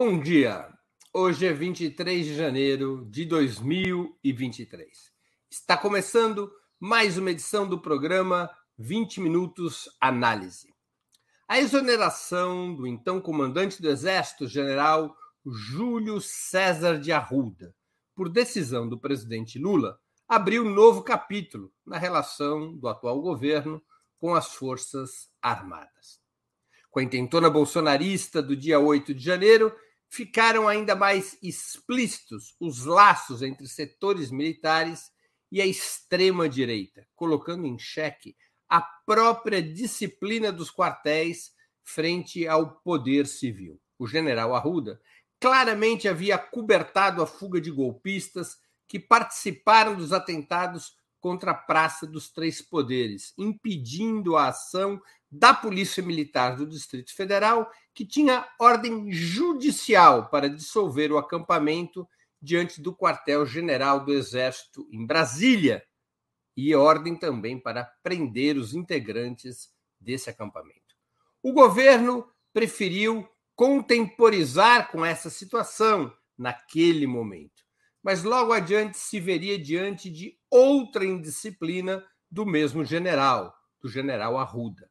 Bom dia. Hoje é 23 de janeiro de 2023. Está começando mais uma edição do programa 20 Minutos Análise. A exoneração do então comandante do Exército, general Júlio César de Arruda, por decisão do presidente Lula, abriu um novo capítulo na relação do atual governo com as Forças Armadas. Com a intentona bolsonarista do dia 8 de janeiro, ficaram ainda mais explícitos os laços entre setores militares e a extrema-direita, colocando em xeque a própria disciplina dos quartéis frente ao poder civil. O general Arruda claramente havia cobertado a fuga de golpistas que participaram dos atentados contra a Praça dos Três Poderes, impedindo a ação da Polícia Militar do Distrito Federal, que tinha ordem judicial para dissolver o acampamento diante do quartel-general do Exército em Brasília, e ordem também para prender os integrantes desse acampamento. O governo preferiu contemporizar com essa situação naquele momento, mas logo adiante se veria diante de outra indisciplina do mesmo general, do general Arruda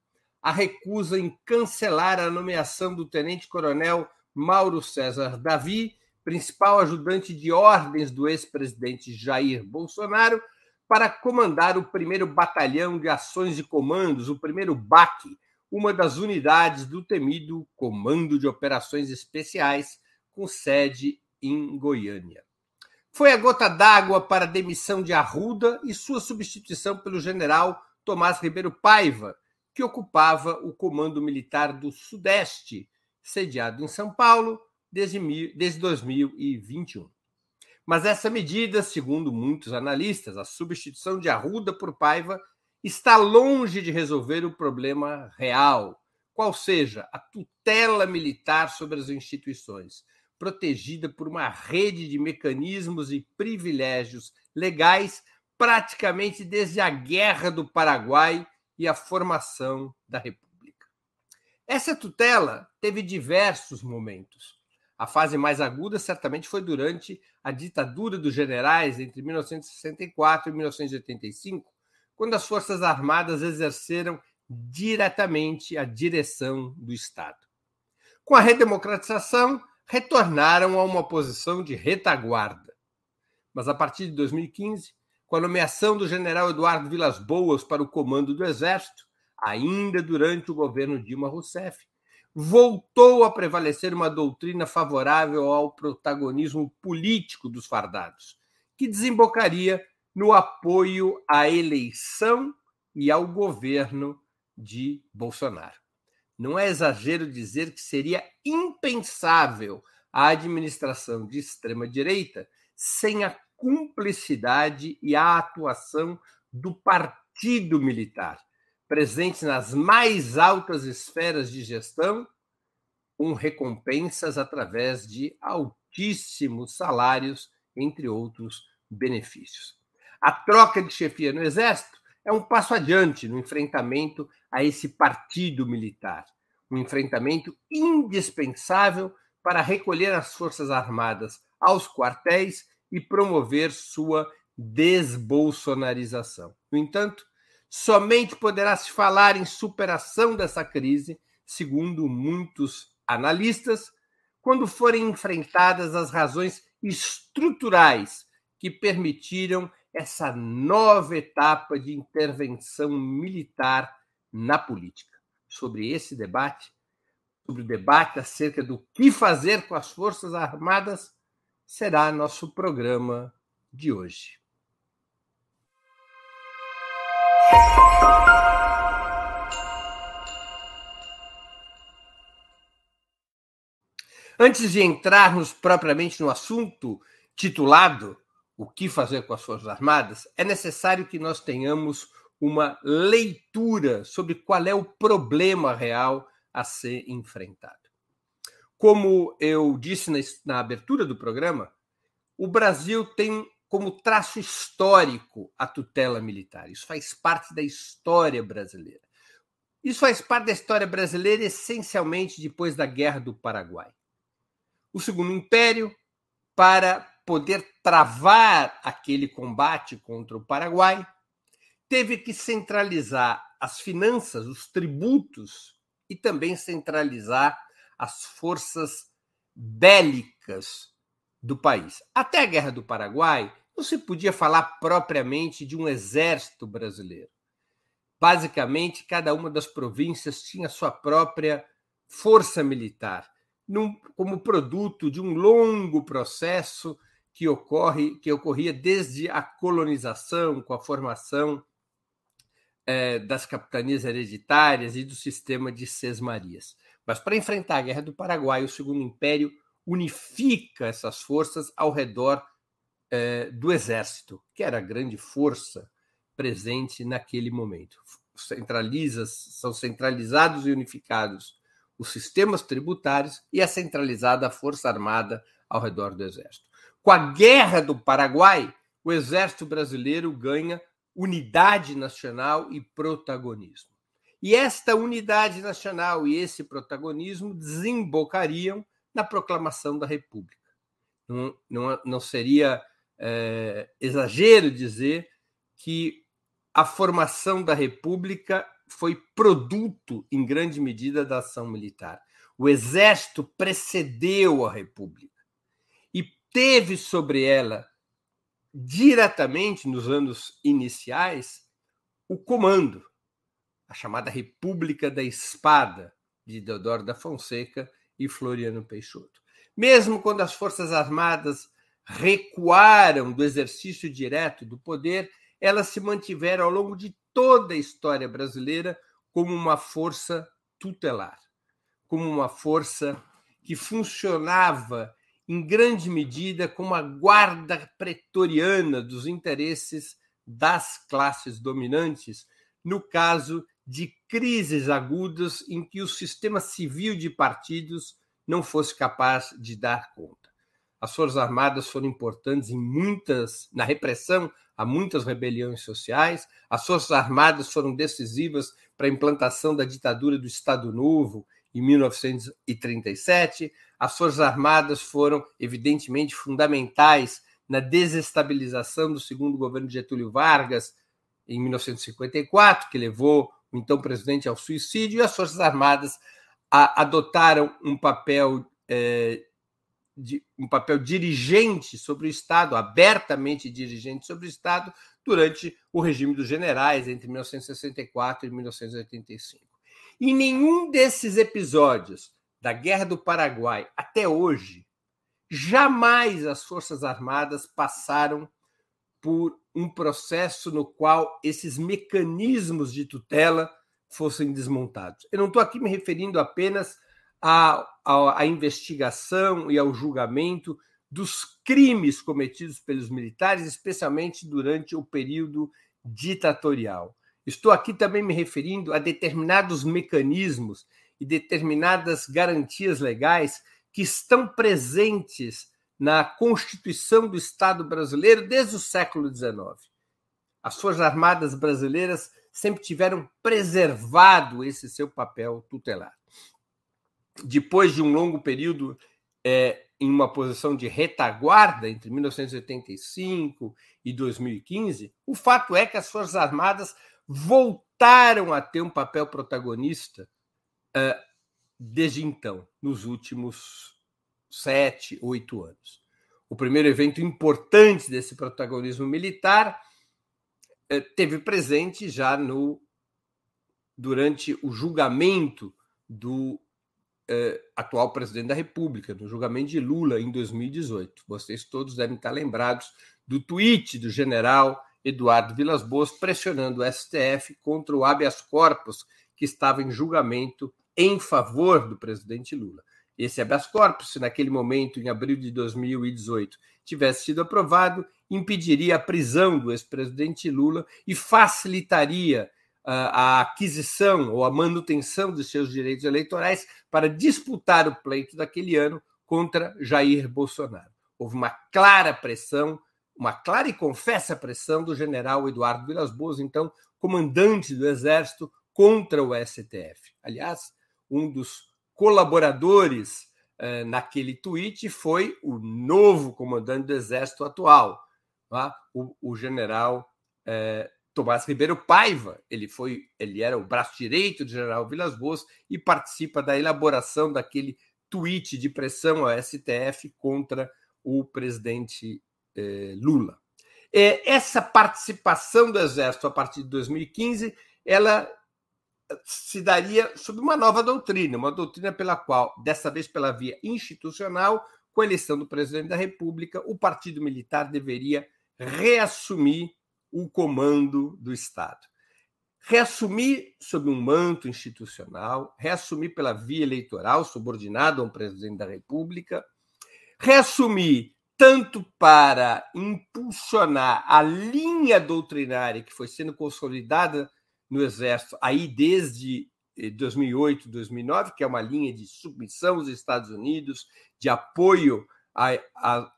a recusa em cancelar a nomeação do tenente-coronel Mauro César Davi, principal ajudante de ordens do ex-presidente Jair Bolsonaro, para comandar o primeiro batalhão de ações e comandos, o primeiro BAC, uma das unidades do temido Comando de Operações Especiais, com sede em Goiânia. Foi a gota d'água para a demissão de Arruda e sua substituição pelo general Tomás Ribeiro Paiva, que ocupava o Comando Militar do Sudeste, sediado em São Paulo desde, desde 2021. Mas essa medida, segundo muitos analistas, a substituição de Arruda por Paiva, está longe de resolver o problema real, qual seja a tutela militar sobre as instituições, protegida por uma rede de mecanismos e privilégios legais praticamente desde a Guerra do Paraguai e a formação da República. Essa tutela teve diversos momentos. A fase mais aguda certamente foi durante a ditadura dos generais entre 1964 e 1985, quando as Forças Armadas exerceram diretamente a direção do Estado. Com a redemocratização, retornaram a uma posição de retaguarda. Mas a partir de 2015, com a nomeação do general Eduardo Vilas Boas para o comando do Exército, ainda durante o governo Dilma Rousseff, voltou a prevalecer uma doutrina favorável ao protagonismo político dos fardados, que desembocaria no apoio à eleição e ao governo de Bolsonaro. Não é exagero dizer que seria impensável a administração de extrema-direita sem a cumplicidade e a atuação do partido militar, presente nas mais altas esferas de gestão, com recompensas através de altíssimos salários, entre outros benefícios. A troca de chefia no Exército é um passo adiante no enfrentamento a esse partido militar, um enfrentamento indispensável para recolher as Forças Armadas aos quartéis e promover sua desbolsonarização. No entanto, somente poderá se falar em superação dessa crise, segundo muitos analistas, quando forem enfrentadas as razões estruturais que permitiram essa nova etapa de intervenção militar na política. Sobre esse debate, sobre o debate acerca do que fazer com as Forças Armadas, será nosso programa de hoje. Antes de entrarmos propriamente no assunto titulado O que fazer com as Forças Armadas, é necessário que nós tenhamos uma leitura sobre qual é o problema real a ser enfrentado. Como eu disse na, abertura do programa, o Brasil tem como traço histórico a tutela militar. Isso faz parte da história brasileira. Isso faz parte da história brasileira essencialmente depois da Guerra do Paraguai. O Segundo Império, para poder travar aquele combate contra o Paraguai, teve que centralizar as finanças, os tributos e também centralizar as forças bélicas do país. Até a Guerra do Paraguai, não se podia falar propriamente de um exército brasileiro. Basicamente, cada uma das províncias tinha sua própria força militar, num, como produto de um longo processo que ocorre que ocorria desde a colonização, com a formação é, das capitanias hereditárias e do sistema de sesmarias. Mas para enfrentar a Guerra do Paraguai, o Segundo Império unifica essas forças ao redor é, do exército, que era a grande força presente naquele momento. Centraliza, são centralizados e unificados os sistemas tributários e é centralizada a força armada ao redor do exército. Com a Guerra do Paraguai, o exército brasileiro ganha unidade nacional e protagonismo. E esta unidade nacional e esse protagonismo desembocariam na proclamação da República. Não, não, não seria é, exagero dizer que a formação da República foi produto, em grande medida, da ação militar. O Exército precedeu a República e teve sobre ela, diretamente nos anos iniciais, o comando, a chamada República da Espada, de Deodoro da Fonseca e Floriano Peixoto. Mesmo quando as Forças Armadas recuaram do exercício direto do poder, elas se mantiveram ao longo de toda a história brasileira como uma força tutelar, como uma força que funcionava em grande medida como a guarda pretoriana dos interesses das classes dominantes, no caso de crises agudas em que o sistema civil de partidos não fosse capaz de dar conta. As Forças Armadas foram importantes em muitas na repressão a muitas rebeliões sociais. As Forças Armadas foram decisivas para a implantação da ditadura do Estado Novo em 1937. As Forças Armadas foram evidentemente fundamentais na desestabilização do segundo governo de Getúlio Vargas em 1954, que levou o então presidente ao suicídio, e as Forças Armadas adotaram um papel eh, de, um papel dirigente sobre o Estado, abertamente dirigente sobre o Estado, durante o regime dos generais, entre 1964 e 1985. Em nenhum desses episódios da Guerra do Paraguai até hoje, jamais as Forças Armadas passaram por um processo no qual esses mecanismos de tutela fossem desmontados. Eu não estou aqui me referindo apenas à, à, à investigação e ao julgamento dos crimes cometidos pelos militares, especialmente durante o período ditatorial. Estou aqui também me referindo a determinados mecanismos e determinadas garantias legais que estão presentes na Constituição do Estado brasileiro desde o século XIX. As Forças Armadas brasileiras sempre tiveram preservado esse seu papel tutelar depois de um longo período é, em uma posição de retaguarda entre 1985 e 2015, o fato é que as Forças Armadas voltaram a ter um papel protagonista é, desde então, nos últimos sete, oito anos. O primeiro evento importante desse protagonismo militar é, teve presente já no durante o julgamento do eh, atual presidente da República, no julgamento de Lula em 2018. Vocês todos devem estar lembrados do tweet do general Eduardo Vilas Boas pressionando o STF contra o habeas corpus que estava em julgamento em favor do presidente Lula. Esse habeas corpus, se naquele momento, em abril de 2018, tivesse sido aprovado, impediria a prisão do ex-presidente Lula e facilitaria a aquisição ou a manutenção dos seus direitos eleitorais para disputar o pleito daquele ano contra Jair Bolsonaro. Houve uma clara pressão, uma clara e confessa pressão do general Eduardo Vilas Boas, então comandante do Exército, contra o STF. Aliás, um dos colaboradores eh, naquele tweet foi o novo comandante do Exército atual, tá? o, o, general eh, Tomás Ribeiro Paiva. Ele foi, ele era o braço direito do general Vilas Boas e participa da elaboração daquele tweet de pressão ao STF contra o presidente Lula. É, essa participação do Exército a partir de 2015, ela se daria sob uma nova doutrina, uma doutrina pela qual, dessa vez pela via institucional, com a eleição do presidente da República, o partido militar deveria reassumir o comando do Estado. Reassumir sob um manto institucional, reassumir pela via eleitoral, subordinado a um presidente da República, reassumir tanto para impulsionar a linha doutrinária que foi sendo consolidada no Exército aí desde 2008, eh, 2009, que é uma linha de submissão aos Estados Unidos, de apoio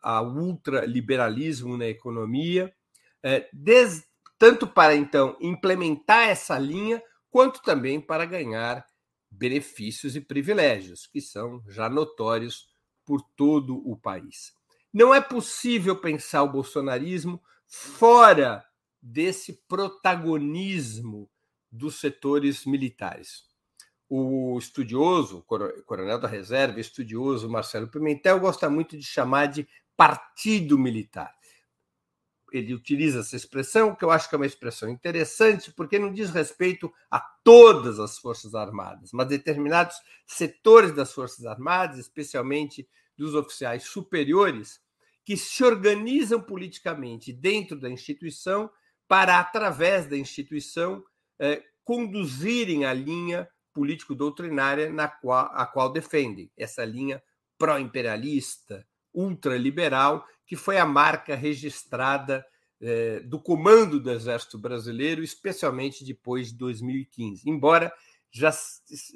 ao ultraliberalismo na economia, é, tanto para então implementar essa linha, quanto também para ganhar benefícios e privilégios, que são já notórios por todo o país. Não é possível pensar o bolsonarismo fora desse protagonismo dos setores militares. O estudioso, coronel da reserva, estudioso Marcelo Pimentel, gosta muito de chamar de partido militar. Ele utiliza essa expressão, que eu acho que é uma expressão interessante, porque não diz respeito a todas as Forças Armadas, mas determinados setores das Forças Armadas, especialmente dos oficiais superiores, que se organizam politicamente dentro da instituição para, através da instituição, eh, conduzirem a linha político-doutrinária na qual, a qual defendem, essa linha pró-imperialista, ultraliberal, que foi a marca registrada eh, do comando do Exército Brasileiro, especialmente depois de 2015. Embora já,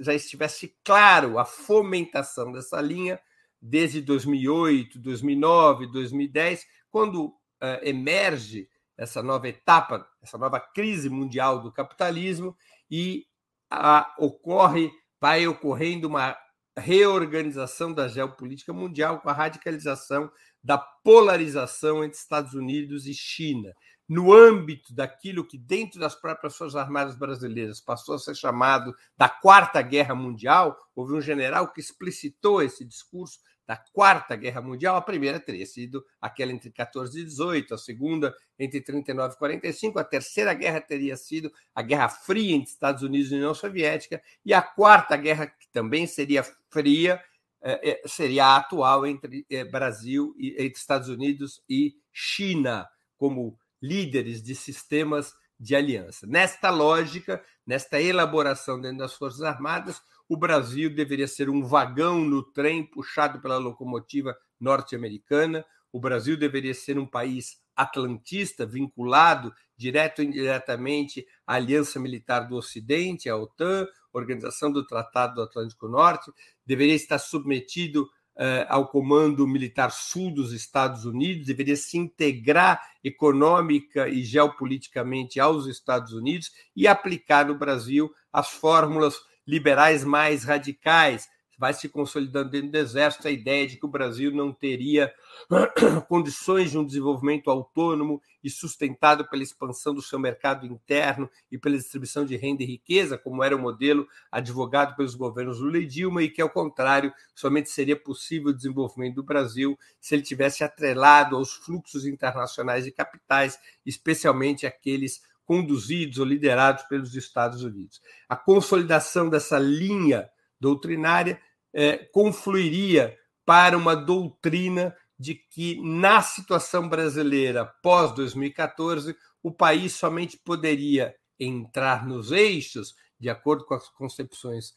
já estivesse claro a fomentação dessa linha desde 2008, 2009, 2010, quando eh, emerge essa nova etapa, essa nova crise mundial do capitalismo e a, ocorre, vai ocorrendo uma reorganização da geopolítica mundial com a radicalização da polarização entre Estados Unidos e China. No âmbito daquilo que, dentro das próprias Forças Armadas brasileiras, passou a ser chamado da Quarta Guerra Mundial, houve um general que explicitou esse discurso da Quarta Guerra Mundial, a primeira teria sido aquela entre 14 e 18, a segunda entre 39 e 45, a terceira guerra teria sido a Guerra Fria entre Estados Unidos e União Soviética, e a quarta guerra, que também seria fria, é, é, seria a atual entre é, Brasil e entre Estados Unidos e China, como líderes de sistemas de aliança. Nesta lógica, nesta elaboração dentro das Forças Armadas, o Brasil deveria ser um vagão no trem puxado pela locomotiva norte-americana, o Brasil deveria ser um país atlantista, vinculado direto ou indiretamente à Aliança Militar do Ocidente, à OTAN, Organização do Tratado do Atlântico Norte, deveria estar submetido uh, ao Comando Militar Sul dos Estados Unidos, deveria se integrar econômica e geopoliticamente aos Estados Unidos e aplicar no Brasil as fórmulas liberais mais radicais. Vai se consolidando dentro do Exército a ideia de que o Brasil não teria condições de um desenvolvimento autônomo e sustentado pela expansão do seu mercado interno e pela distribuição de renda e riqueza, como era o modelo advogado pelos governos Lula e Dilma, e que, ao contrário, somente seria possível o desenvolvimento do Brasil se ele tivesse atrelado aos fluxos internacionais de capitais, especialmente aqueles conduzidos ou liderados pelos Estados Unidos. A consolidação dessa linha doutrinária é, confluiria para uma doutrina de que, na situação brasileira pós-2014, o país somente poderia entrar nos eixos, de acordo com as concepções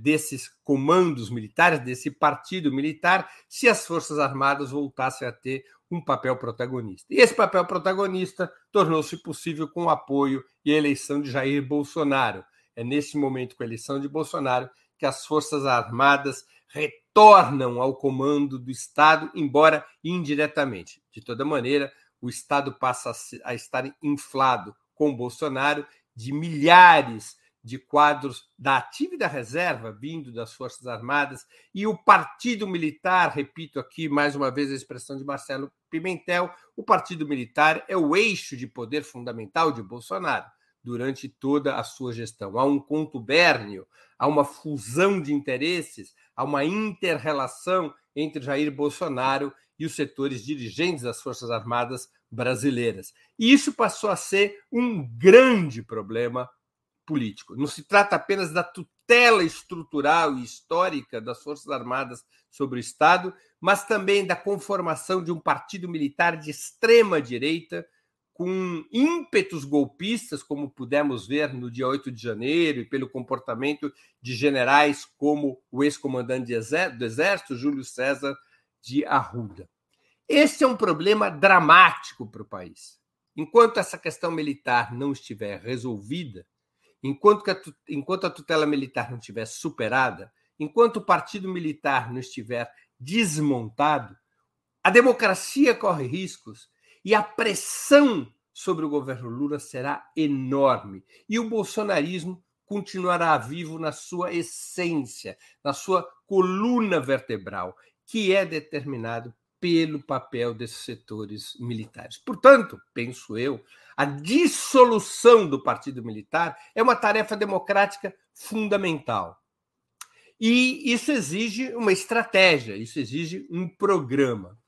desses comandos militares, desse partido militar, se as Forças Armadas voltassem a ter um papel protagonista. E esse papel protagonista tornou-se possível com o apoio e a eleição de Jair Bolsonaro. É nesse momento, com a eleição de Bolsonaro, que as Forças Armadas retornam ao comando do Estado, embora indiretamente. De toda maneira, o Estado passa a estar inflado com Bolsonaro de milhares de quadros da ativa e da reserva, vindo das Forças Armadas, e o Partido Militar, repito aqui mais uma vez a expressão de Marcelo Pimentel, o Partido Militar é o eixo de poder fundamental de Bolsonaro durante toda a sua gestão. Há um contubérnio, há uma fusão de interesses, há uma inter-relação entre Jair Bolsonaro e os setores dirigentes das Forças Armadas brasileiras. E isso passou a ser um grande problema político. Não se trata apenas da tutela estrutural e histórica das Forças Armadas sobre o Estado, mas também da conformação de um partido militar de extrema direita, com ímpetos golpistas, como pudemos ver no dia 8 de janeiro, e pelo comportamento de generais como o ex-comandante do Exército, Júlio César de Arruda. Este é um problema dramático para o país. Enquanto essa questão militar não estiver resolvida, enquanto, a, enquanto a tutela militar não estiver superada, enquanto o partido militar não estiver desmontado, a democracia corre riscos e a pressão sobre o governo Lula será enorme. E o bolsonarismo continuará vivo na sua essência, na sua coluna vertebral, que é determinado pelo papel desses setores militares. Portanto, penso eu, a dissolução do Partido Militar é uma tarefa democrática fundamental. E isso exige uma estratégia, isso exige um programa.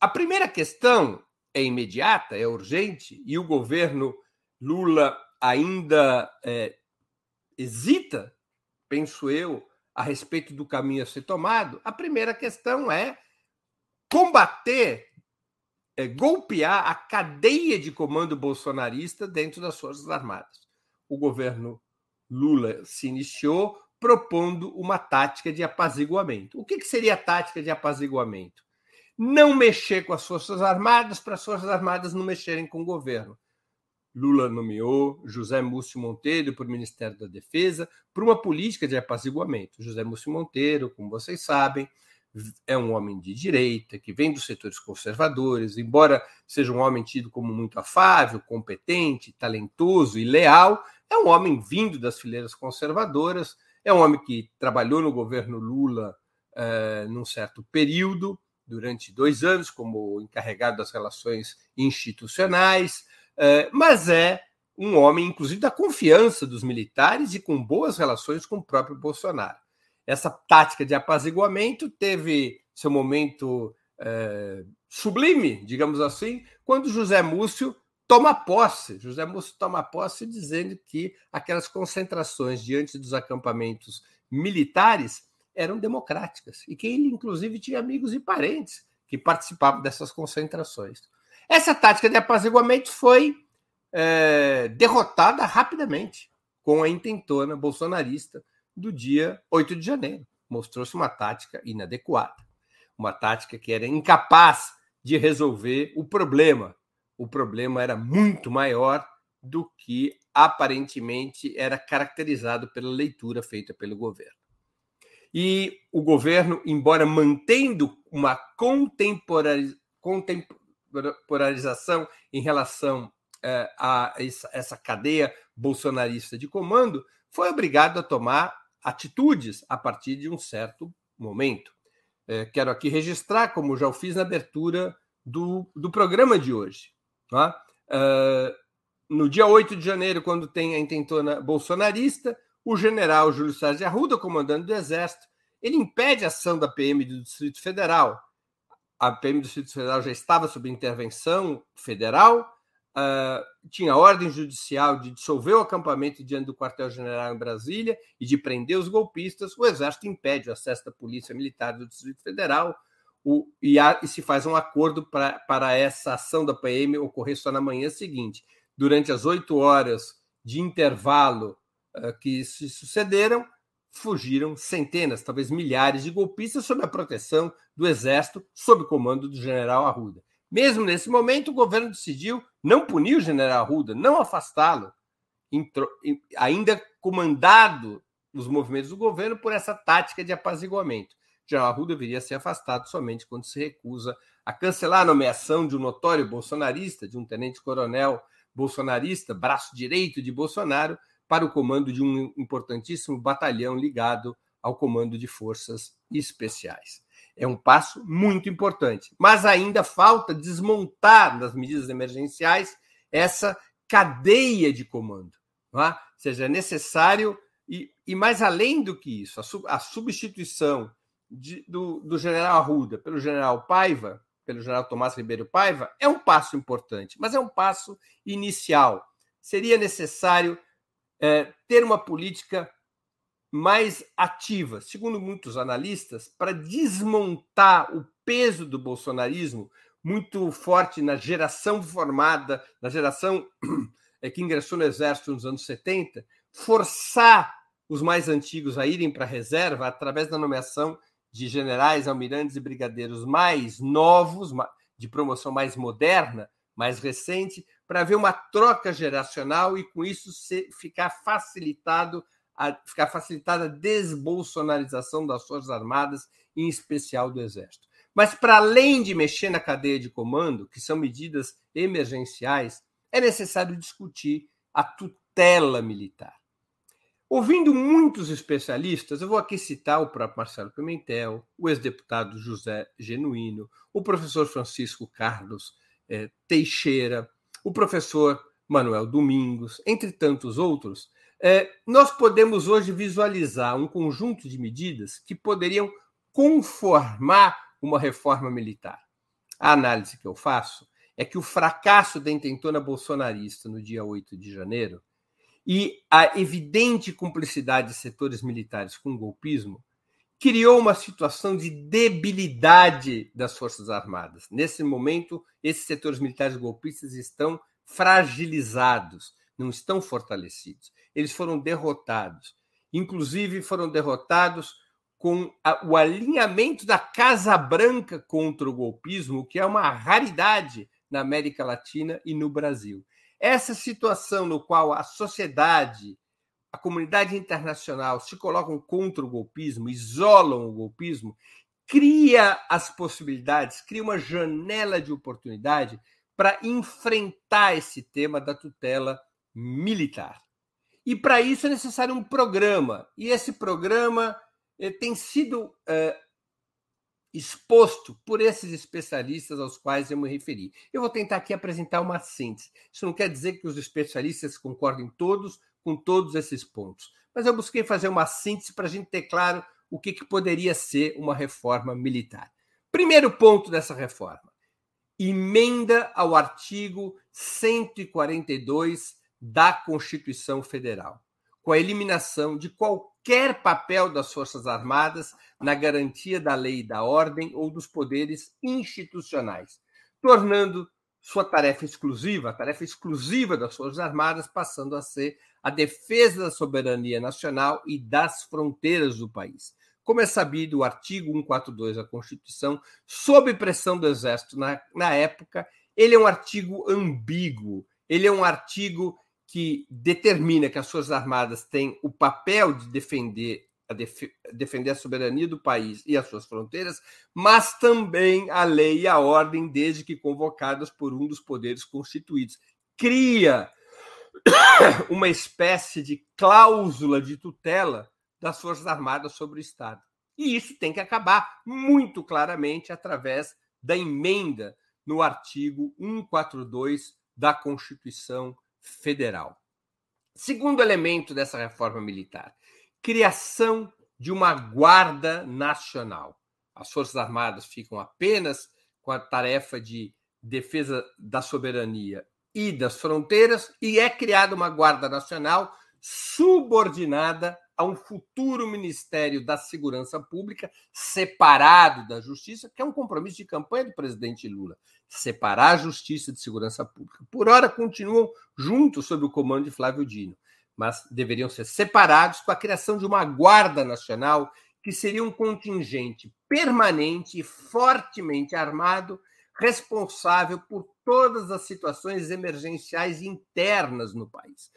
A primeira questão é imediata, é urgente, e o governo Lula ainda é, hesita, penso eu, a respeito do caminho a ser tomado. A primeira questão é combater, é, golpear a cadeia de comando bolsonarista dentro das Forças Armadas. O governo Lula se iniciou propondo uma tática de apaziguamento. O que, que seria a tática de apaziguamento? Não mexer com as Forças Armadas para as Forças Armadas não mexerem com o governo. Lula nomeou José Múcio Monteiro para o Ministério da Defesa por uma política de apaziguamento. José Múcio Monteiro, como vocês sabem, é um homem de direita, que vem dos setores conservadores, embora seja um homem tido como muito afável, competente, talentoso e leal, é um homem vindo das fileiras conservadoras, é um homem que trabalhou no governo Lula uh, num certo período, durante dois anos, como encarregado das relações institucionais, uh, mas é um homem, inclusive, da confiança dos militares e com boas relações com o próprio Bolsonaro. Essa tática de apaziguamento teve seu momento é, sublime, digamos assim, quando José Múcio toma posse. José Múcio toma posse dizendo que aquelas concentrações diante dos acampamentos militares eram democráticas e que ele, inclusive, tinha amigos e parentes que participavam dessas concentrações. Essa tática de apaziguamento foi é, derrotada rapidamente com a intentona bolsonarista do dia 8 de janeiro. Mostrou-se uma tática inadequada, uma tática que era incapaz de resolver o problema. O problema era muito maior do que aparentemente era caracterizado pela leitura feita pelo governo. E o governo, embora mantendo uma contemporarização em relação eh, a essa cadeia bolsonarista de comando, foi obrigado a tomar atitudes a partir de um certo momento. É, quero aqui registrar, como já o fiz na abertura do, do programa de hoje. Tá? É, no dia 8 de janeiro, quando tem a intentona bolsonarista, o general Júlio César de Arruda, comandante do Exército, ele impede a ação da PM do Distrito Federal. A PM do Distrito Federal já estava sob intervenção federal, uh, tinha ordem judicial de dissolver o acampamento diante do quartel-general em Brasília e de prender os golpistas, o Exército impede o acesso da Polícia Militar do Distrito Federal o, e, há, e, se faz um acordo pra, para essa ação da PM ocorrer só na manhã seguinte. Durante as oito horas de intervalo uh, que se sucederam, fugiram centenas, talvez milhares de golpistas sob a proteção do Exército, sob comando do general Arruda. Mesmo nesse momento, o governo decidiu não punir o general Arruda, não afastá-lo, ainda comandado os movimentos do governo por essa tática de apaziguamento. O general Arruda deveria ser afastado somente quando se recusa a cancelar a nomeação de um notório bolsonarista, de um tenente-coronel bolsonarista, braço direito de Bolsonaro, para o comando de um importantíssimo batalhão ligado ao comando de forças especiais. É um passo muito importante, mas ainda falta desmontar nas medidas emergenciais essa cadeia de comando. Não é? Ou seja, é necessário, e, e mais além do que isso, a, sub, a substituição de, do, do general Arruda pelo general Paiva, pelo general Tomás Ribeiro Paiva, é um passo importante, mas é um passo inicial. Seria necessário é, ter uma política mais ativa, segundo muitos analistas, para desmontar o peso do bolsonarismo muito forte na geração formada, na geração é, que ingressou no exército nos anos 70, forçar os mais antigos a irem para a reserva através da nomeação de generais, almirantes e brigadeiros mais novos, de promoção mais moderna, mais recente, para haver uma troca geracional e com isso ficar facilitado a, ficar facilitada a desbolsonarização das Forças Armadas, em especial do Exército. Mas, para além de mexer na cadeia de comando, que são medidas emergenciais, é necessário discutir a tutela militar. Ouvindo muitos especialistas, eu vou aqui citar o próprio Marcelo Pimentel, o ex-deputado José Genuíno, o professor Francisco Carlos eh, Teixeira, o professor Manuel Domingos, entre tantos outros, eh, nós podemos hoje visualizar um conjunto de medidas que poderiam conformar uma reforma militar. A análise que eu faço é que o fracasso da intentona bolsonarista no dia 8 de janeiro e a evidente cumplicidade de setores militares com o golpismo criou uma situação de debilidade das Forças Armadas. Nesse momento, esses setores militares golpistas estão fragilizados, não estão fortalecidos. Eles foram derrotados. Inclusive, foram derrotados com a, o alinhamento da Casa Branca contra o golpismo, que é uma raridade na América Latina e no Brasil. Essa situação no qual a sociedade, a comunidade internacional se colocam contra o golpismo, isolam o golpismo, cria as possibilidades, cria uma janela de oportunidade para enfrentar esse tema da tutela militar. E para isso é necessário um programa, e esse programa eh, tem sido eh, exposto por esses especialistas aos quais eu me referi. Eu vou tentar aqui apresentar uma síntese. Isso não quer dizer que os especialistas concordem todos com todos esses pontos, mas eu busquei fazer uma síntese para a gente ter claro o que, que poderia ser uma reforma militar. Primeiro ponto dessa reforma: emenda ao artigo 142 da Constituição Federal, com a eliminação de qualquer papel das Forças Armadas na garantia da lei e da ordem ou dos poderes institucionais, tornando sua tarefa exclusiva, a tarefa exclusiva das Forças Armadas, passando a ser a defesa da soberania nacional e das fronteiras do país. Como é sabido, o artigo 142 da Constituição, sob pressão do Exército na, na época, ele é um artigo ambíguo, ele é um artigo que determina que as Forças Armadas têm o papel de defender a, def defender a soberania do país e as suas fronteiras, mas também a lei e a ordem, desde que convocadas por um dos poderes constituídos. Cria uma espécie de cláusula de tutela das Forças Armadas sobre o Estado. E isso tem que acabar muito claramente através da emenda no artigo 142 da Constituição federal. Segundo elemento dessa reforma militar, criação de uma guarda nacional. As Forças Armadas ficam apenas com a tarefa de defesa da soberania e das fronteiras e é criada uma guarda nacional subordinada a um futuro Ministério da Segurança Pública separado da Justiça, que é um compromisso de campanha do presidente Lula separar a Justiça de Segurança Pública. Por hora, continuam juntos sob o comando de Flávio Dino, mas deveriam ser separados com a criação de uma Guarda Nacional, que seria um contingente permanente e fortemente armado, responsável por todas as situações emergenciais internas no país.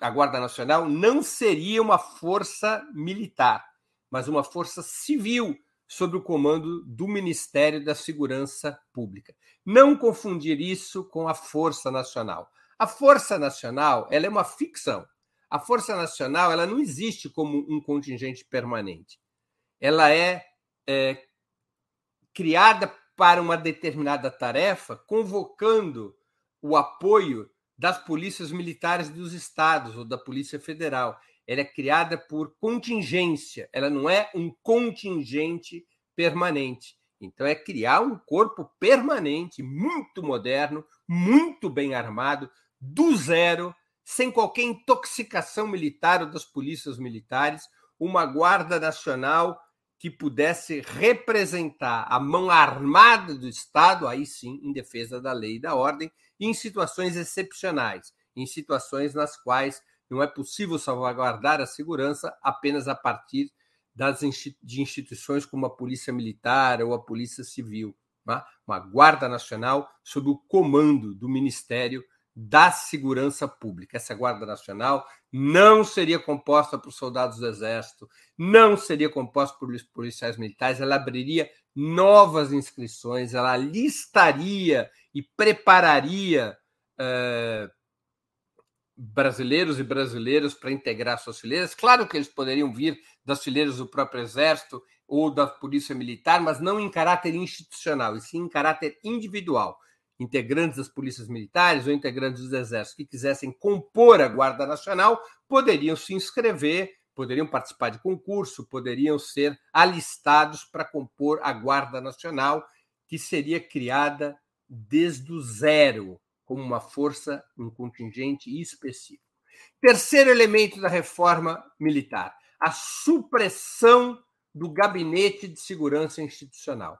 A Guarda Nacional não seria uma força militar, mas uma força civil sob o comando do Ministério da Segurança Pública. Não confundir isso com a Força Nacional. A Força Nacional ela é uma ficção. A Força Nacional ela não existe como um contingente permanente. Ela é, é criada para uma determinada tarefa, convocando o apoio das polícias militares dos estados ou da Polícia Federal. Ela é criada por contingência, ela não é um contingente permanente. Então, é criar um corpo permanente, muito moderno, muito bem armado, do zero, sem qualquer intoxicação militar ou das polícias militares, uma Guarda Nacional que pudesse representar a mão armada do Estado, aí sim, em defesa da lei e da ordem, em situações excepcionais, em situações nas quais não é possível salvaguardar a segurança apenas a partir das, de instituições como a Polícia Militar ou a Polícia Civil. Tá? uma Guarda Nacional sob o comando do Ministério da Segurança Pública. Essa Guarda Nacional não seria composta por soldados do Exército, não seria composta por policiais militares, ela abriria novas inscrições, ela listaria e prepararia eh, brasileiros e brasileiras para integrar suas fileiras. Claro que eles poderiam vir das fileiras do próprio Exército ou da Polícia Militar, mas não em caráter institucional, e sim em caráter individual. Integrantes das polícias militares ou integrantes dos exércitos que quisessem compor a Guarda Nacional poderiam se inscrever, poderiam participar de concurso, poderiam ser alistados para compor a Guarda Nacional, que seria criada desde o zero, como uma força, um contingente específico. Terceiro elemento da reforma militar: a supressão do gabinete de segurança institucional.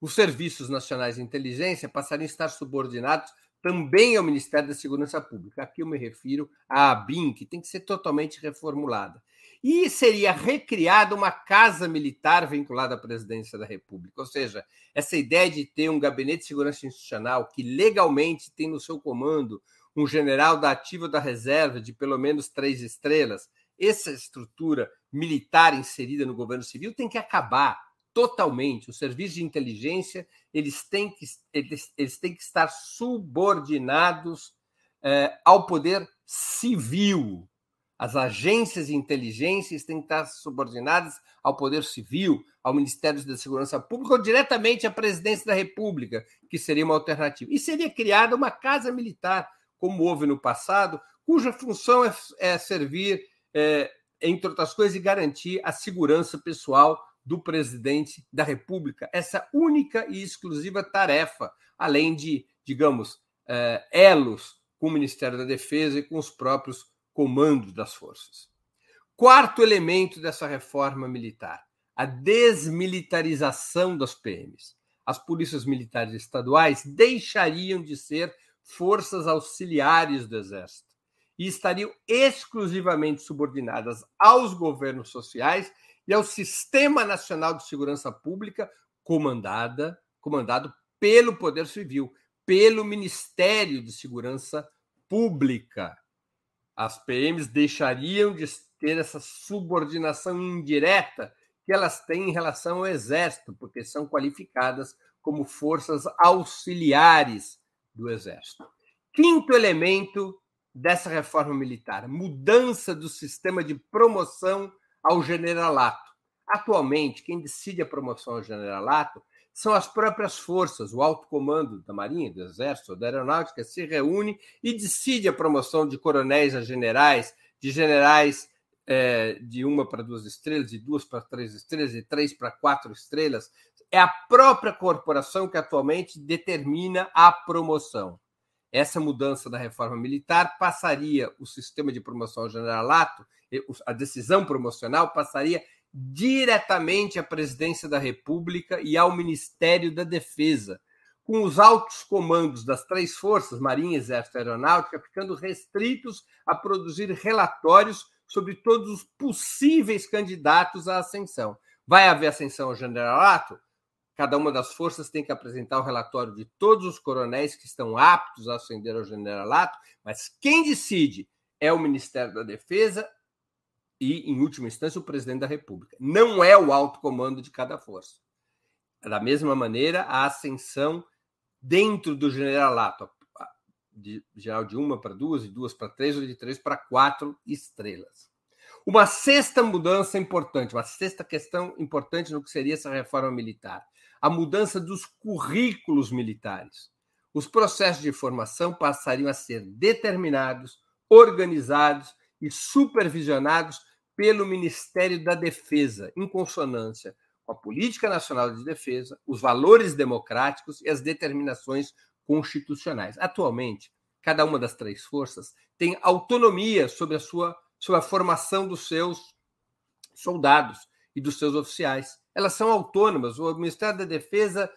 Os serviços nacionais de inteligência passariam a estar subordinados também ao Ministério da Segurança Pública. Aqui eu me refiro à ABIN, que tem que ser totalmente reformulada. E seria recriada uma casa militar vinculada à presidência da República. Ou seja, essa ideia de ter um gabinete de segurança institucional que legalmente tem no seu comando um general da ativa da reserva de pelo menos três estrelas, essa estrutura militar inserida no governo civil tem que acabar totalmente. Os serviços de inteligência eles têm que, eles, eles têm que estar subordinados eh, ao poder civil. As agências de inteligência têm que estar subordinadas ao Poder Civil, ao Ministério da Segurança Pública ou diretamente à Presidência da República, que seria uma alternativa. E seria criada uma casa militar, como houve no passado, cuja função é, é servir, é, entre outras coisas, e garantir a segurança pessoal do presidente da República. Essa única e exclusiva tarefa, além de, digamos, é, elos com o Ministério da Defesa e com os próprios comando das forças. Quarto elemento dessa reforma militar: a desmilitarização das PMs. As polícias militares estaduais deixariam de ser forças auxiliares do Exército e estariam exclusivamente subordinadas aos governos sociais e ao Sistema Nacional de Segurança Pública, comandada, comandado pelo Poder Civil, pelo Ministério de Segurança Pública as PMs deixariam de ter essa subordinação indireta que elas têm em relação ao Exército, porque são qualificadas como forças auxiliares do Exército. Quinto elemento dessa reforma militar: mudança do sistema de promoção ao generalato. Atualmente, quem decide a promoção ao generalato são as próprias forças, o alto comando da Marinha, do Exército, da Aeronáutica se reúne e decide a promoção de coronéis a generais, de generais é, de uma para duas estrelas, de duas para três estrelas, de três para quatro estrelas. É a própria corporação que atualmente determina a promoção. Essa mudança da reforma militar passaria o sistema de promoção ao generalato, a decisão promocional passaria diretamente à presidência da República e ao Ministério da Defesa, com os altos comandos das três forças, Marinha, Exército e Aeronáutica, ficando restritos a produzir relatórios sobre todos os possíveis candidatos à ascensão. Vai haver ascensão ao generalato? Cada uma das forças tem que apresentar o relatório de todos os coronéis que estão aptos a ascender ao generalato, mas quem decide é o Ministério da Defesa e, em última instância, o presidente da República. Não é o alto comando de cada força. Da mesma maneira, a ascensão dentro do generalato, de geral de uma para duas, de duas para três, ou de três para quatro estrelas. Uma sexta mudança importante, uma sexta questão importante no que seria essa reforma militar: a mudança dos currículos militares. Os processos de formação passariam a ser determinados, organizados e supervisionados pelo Ministério da Defesa, em consonância com a Política Nacional de Defesa, os valores democráticos e as determinações constitucionais. Atualmente, cada uma das três forças tem autonomia sobre a sua sobre a formação dos seus soldados e dos seus oficiais. Elas são autônomas. O Ministério da Defesa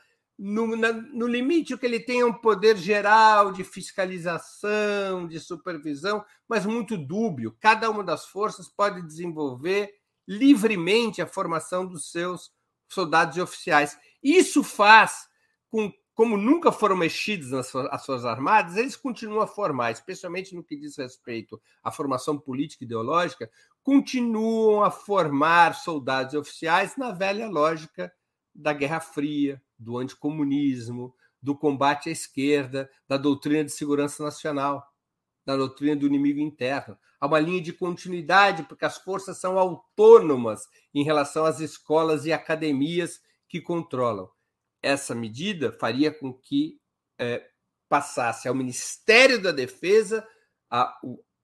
no, na, no limite, o que ele tem é um poder geral de fiscalização, de supervisão, mas muito dúbio. Cada uma das forças pode desenvolver livremente a formação dos seus soldados e oficiais. Isso faz com como nunca foram mexidos nas suas, as suas armadas, eles continuam a formar, especialmente no que diz respeito à formação política e ideológica, continuam a formar soldados e oficiais na velha lógica da Guerra Fria, do anticomunismo, do combate à esquerda, da doutrina de segurança nacional, da doutrina do inimigo interno. Há uma linha de continuidade, porque as forças são autônomas em relação às escolas e academias que controlam. Essa medida faria com que é, passasse ao Ministério da Defesa a,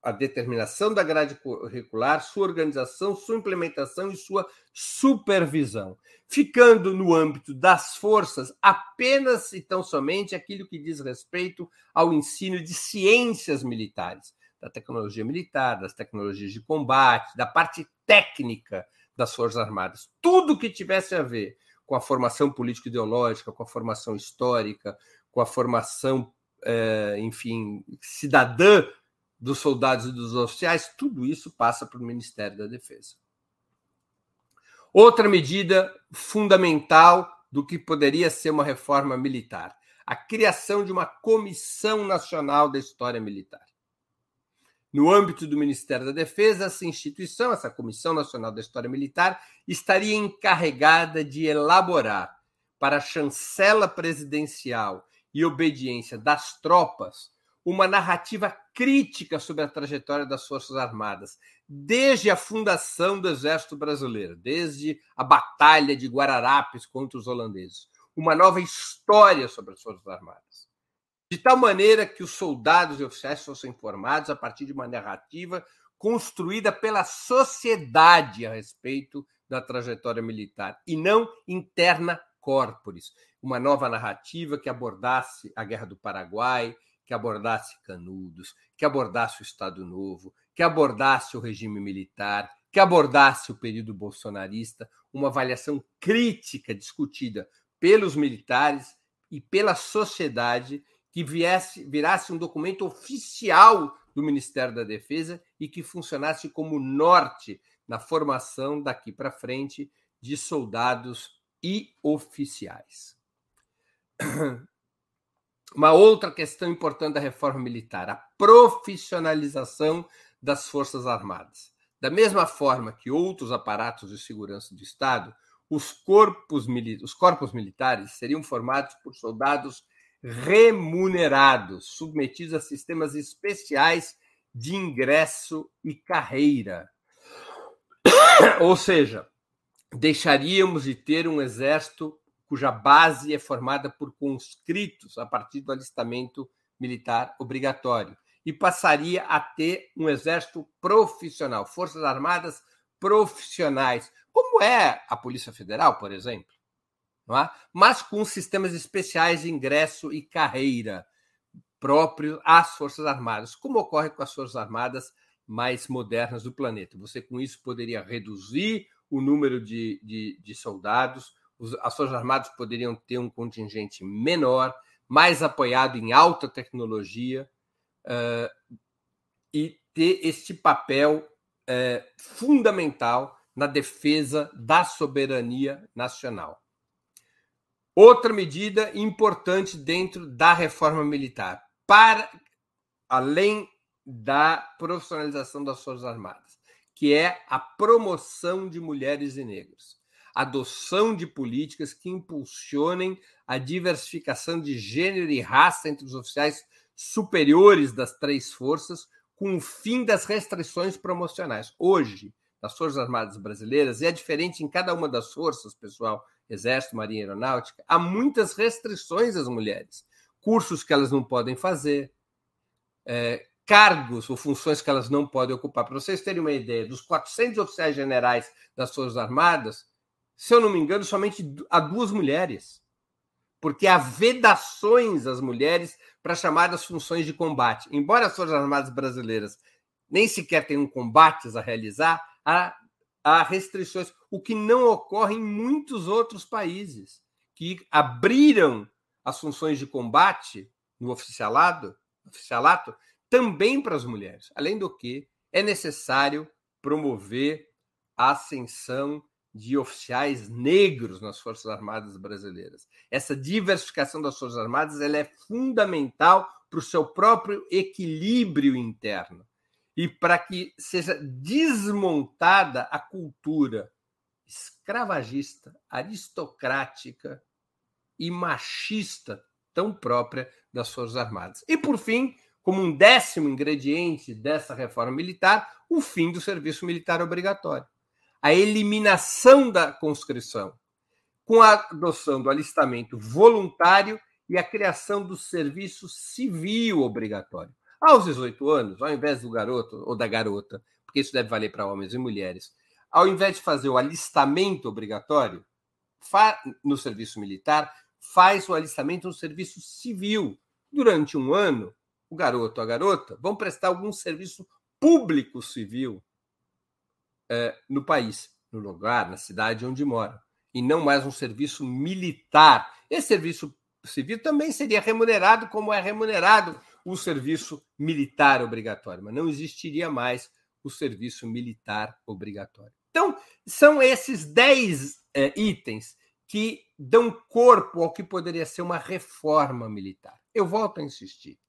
a determinação da grade curricular, sua organização, sua implementação e sua supervisão, ficando no âmbito das forças apenas e tão somente aquilo que diz respeito ao ensino de ciências militares, da tecnologia militar, das tecnologias de combate, da parte técnica das Forças Armadas. Tudo que tivesse a ver com a formação político-ideológica, com a formação histórica, com a formação, é, enfim, cidadã dos soldados e dos oficiais, tudo isso passa para o Ministério da Defesa. Outra medida fundamental do que poderia ser uma reforma militar: a criação de uma Comissão Nacional da História Militar. No âmbito do Ministério da Defesa, essa instituição, essa Comissão Nacional da História Militar, estaria encarregada de elaborar para a chancela presidencial e obediência das tropas uma narrativa crítica sobre a trajetória das Forças Armadas, desde a fundação do Exército Brasileiro, desde a Batalha de Guararapes contra os holandeses. Uma nova história sobre as Forças Armadas. De tal maneira que os soldados e oficiais fossem informados a partir de uma narrativa construída pela sociedade a respeito da trajetória militar e não interna corporis. Uma nova narrativa que abordasse a Guerra do Paraguai, que abordasse Canudos, que abordasse o Estado Novo, que abordasse o regime militar, que abordasse o período bolsonarista, uma avaliação crítica discutida pelos militares e pela sociedade que viesse, virasse um documento oficial do Ministério da Defesa e que funcionasse como norte na formação daqui para frente de soldados e oficiais. Uma outra questão importante da reforma militar, a profissionalização das Forças Armadas. Da mesma forma que outros aparatos de segurança do Estado, os corpos, os corpos militares seriam formados por soldados remunerados, submetidos a sistemas especiais de ingresso e carreira. Ou seja, deixaríamos de ter um exército cuja base é formada por conscritos a partir do alistamento militar obrigatório, e passaria a ter um exército profissional, forças armadas profissionais, como é a Polícia Federal, por exemplo, é? mas com sistemas especiais de ingresso e carreira próprios às Forças Armadas, como ocorre com as Forças Armadas mais modernas do planeta. Você, com isso, poderia reduzir o número de, de, de soldados, as Forças Armadas poderiam ter um contingente menor, mais apoiado em alta tecnologia uh, e ter este papel uh, fundamental na defesa da soberania nacional. Outra medida importante dentro da reforma militar, para além da profissionalização das Forças Armadas, que é a promoção de mulheres e negros adoção de políticas que impulsionem a diversificação de gênero e raça entre os oficiais, superiores das três forças com o fim das restrições promocionais. Hoje, nas Forças Armadas Brasileiras, e é diferente em cada uma das forças, pessoal, Exército, Marinha Aeronáutica, há muitas restrições às mulheres. Cursos que elas não podem fazer, é, cargos ou funções que elas não podem ocupar. Para vocês terem uma ideia, dos 400 oficiais generais das Forças Armadas, se eu não me engano, somente há duas mulheres porque há vedações às mulheres para chamadas funções de combate. Embora as Forças Armadas Brasileiras nem sequer tenham combates a realizar, há, há restrições, o que não ocorre em muitos outros países que abriram as funções de combate no oficialado, oficialato também para as mulheres. Além do que, é necessário promover a ascensão de oficiais negros nas Forças Armadas brasileiras. Essa diversificação das Forças Armadas ela é fundamental para o seu próprio equilíbrio interno e para que seja desmontada a cultura escravagista, aristocrática e machista tão própria das Forças Armadas. E, por fim, como um décimo ingrediente dessa reforma militar, o fim do serviço militar obrigatório a eliminação da conscrição, com a adoção do alistamento voluntário e a criação do serviço civil obrigatório. Aos 18 anos, ao invés do garoto ou da garota, porque isso deve valer para homens e mulheres, ao invés de fazer o alistamento obrigatório no serviço militar, faz o alistamento no serviço civil. Durante um ano, o garoto ou a garota vão prestar algum serviço público civil é, no país, no lugar, na cidade onde mora, e não mais um serviço militar. Esse serviço civil também seria remunerado como é remunerado o serviço militar obrigatório, mas não existiria mais o serviço militar obrigatório. Então, são esses 10 é, itens que dão corpo ao que poderia ser uma reforma militar. Eu volto a insistir.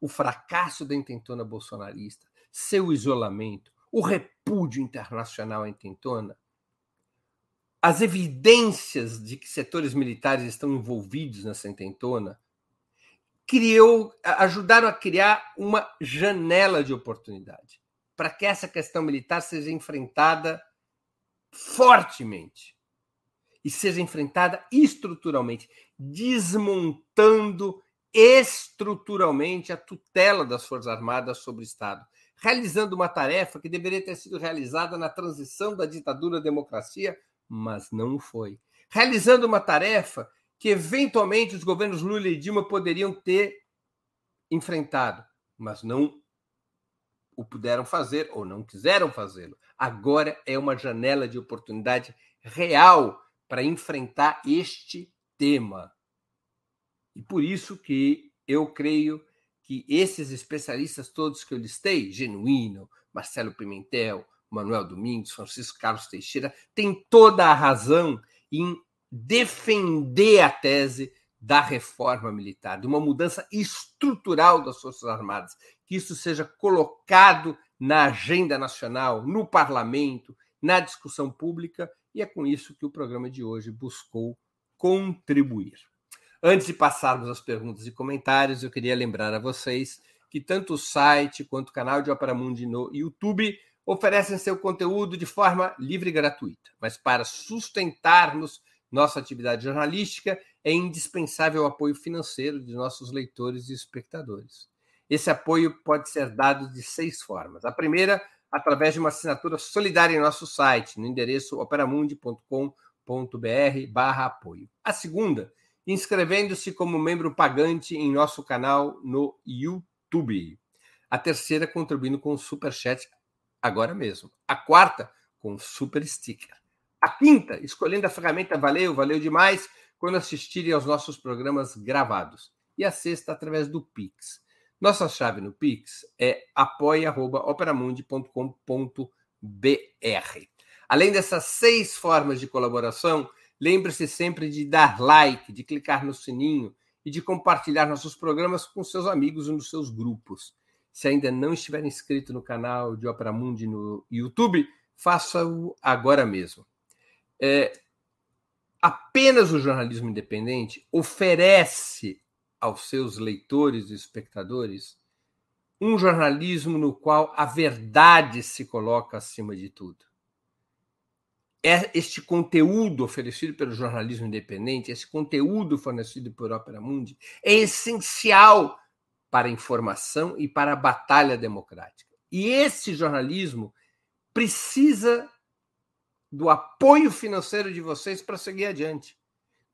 O fracasso da intentona bolsonarista, seu isolamento, o repúdio internacional à intentona, as evidências de que setores militares estão envolvidos nessa intentona, criou, ajudaram a criar uma janela de oportunidade para que essa questão militar seja enfrentada fortemente e seja enfrentada estruturalmente, desmontando estruturalmente a tutela das Forças Armadas sobre o Estado, realizando uma tarefa que deveria ter sido realizada na transição da ditadura à democracia, mas não foi. Realizando uma tarefa que eventualmente os governos Lula e Dilma poderiam ter enfrentado, mas não o puderam fazer ou não quiseram fazê-lo. Agora é uma janela de oportunidade real para enfrentar este tema. E por isso que eu creio que esses especialistas todos que eu listei, Genuíno, Marcelo Pimentel, Manuel Domingos, Francisco Carlos Teixeira, têm toda a razão em defender a tese da reforma militar, de uma mudança estrutural das Forças Armadas, que isso seja colocado na agenda nacional, no parlamento, na discussão pública, e é com isso que o programa de hoje buscou contribuir. Antes de passarmos às perguntas e comentários, eu queria lembrar a vocês que tanto o site quanto o canal de Opera Mundi no YouTube oferecem seu conteúdo de forma livre e gratuita. Mas para sustentarmos nossa atividade jornalística, é indispensável o apoio financeiro de nossos leitores e espectadores. Esse apoio pode ser dado de seis formas. A primeira, através de uma assinatura solidária em nosso site, no endereço operamundi.com.br/apoio. A segunda, inscrevendo-se como membro pagante em nosso canal no YouTube. A terceira, contribuindo com o Super Chat agora mesmo. A quarta, com o Super Sticker. A quinta, escolhendo a ferramenta Valeu, valeu demais, quando assistirem aos nossos programas gravados. E a sexta, através do Pix. Nossa chave no Pix é apoia.operamundi.com.br. Além dessas seis formas de colaboração, Lembre-se sempre de dar like, de clicar no sininho e de compartilhar nossos programas com seus amigos e nos seus grupos. Se ainda não estiver inscrito no canal de Opera Mundi no YouTube, faça-o agora mesmo. É, apenas o jornalismo independente oferece aos seus leitores e espectadores um jornalismo no qual a verdade se coloca acima de tudo. É este conteúdo oferecido pelo jornalismo independente, esse conteúdo fornecido por Opera Mundi, é essencial para a informação e para a batalha democrática. E esse jornalismo precisa do apoio financeiro de vocês para seguir adiante.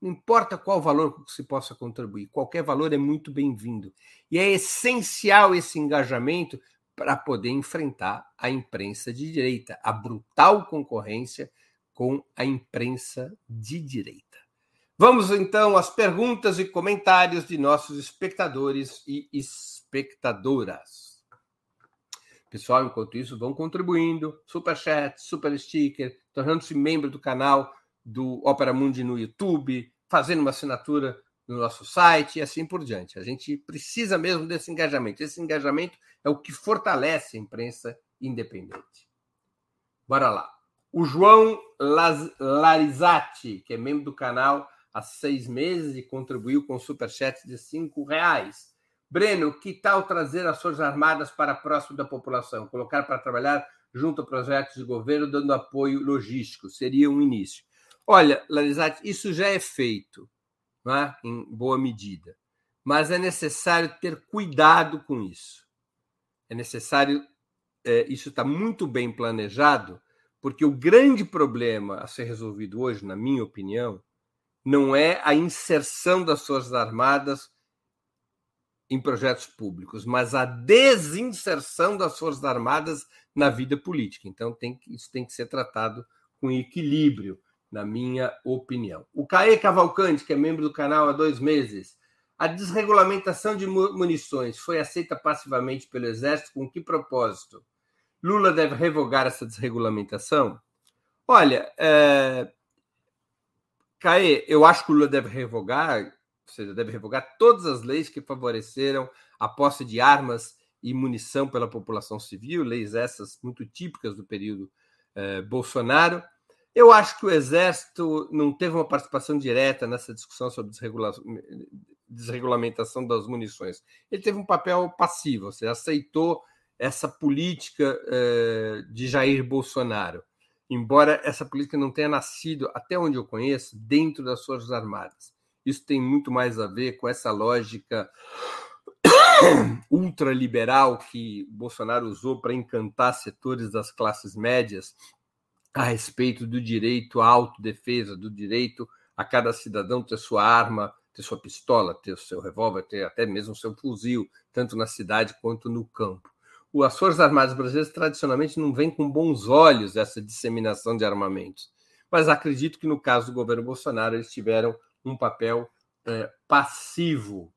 Não importa qual valor se possa contribuir, qualquer valor é muito bem-vindo. E é essencial esse engajamento para poder enfrentar a imprensa de direita, a brutal concorrência com a imprensa de direita. Vamos então às perguntas e comentários de nossos espectadores e espectadoras. Pessoal, enquanto isso, vão contribuindo, super chat, super sticker, tornando-se membro do canal do Opera Mundi no YouTube, fazendo uma assinatura no nosso site e assim por diante. A gente precisa mesmo desse engajamento. Esse engajamento é o que fortalece a imprensa independente. Bora lá. O João Larizati, que é membro do canal há seis meses e contribuiu com superchat de cinco reais. Breno, que tal trazer as Forças Armadas para próximo da população? Colocar para trabalhar junto a projetos de governo, dando apoio logístico. Seria um início. Olha, Larizate, isso já é feito, é? em boa medida. Mas é necessário ter cuidado com isso. É necessário. É, isso está muito bem planejado, porque o grande problema a ser resolvido hoje, na minha opinião, não é a inserção das Forças Armadas em projetos públicos, mas a desinserção das Forças Armadas na vida política. Então, tem, isso tem que ser tratado com equilíbrio, na minha opinião. O Caê Cavalcante, que é membro do canal há dois meses, a desregulamentação de munições foi aceita passivamente pelo Exército com que propósito? Lula deve revogar essa desregulamentação? Olha, é, eu acho que o Lula deve revogar, ou seja, deve revogar todas as leis que favoreceram a posse de armas e munição pela população civil, leis essas muito típicas do período eh, Bolsonaro. Eu acho que o Exército não teve uma participação direta nessa discussão sobre desregula... desregulamentação das munições. Ele teve um papel passivo, ou seja, aceitou essa política eh, de Jair Bolsonaro embora essa política não tenha nascido, até onde eu conheço, dentro das Forças Armadas. Isso tem muito mais a ver com essa lógica ultraliberal que Bolsonaro usou para encantar setores das classes médias a respeito do direito à autodefesa, do direito a cada cidadão ter sua arma, ter sua pistola, ter o seu revólver, ter até mesmo seu fuzil, tanto na cidade quanto no campo as Forças Armadas Brasileiras tradicionalmente não veem com bons olhos essa disseminação de armamentos. Mas acredito que no caso do governo Bolsonaro eles tiveram um papel é, passivo.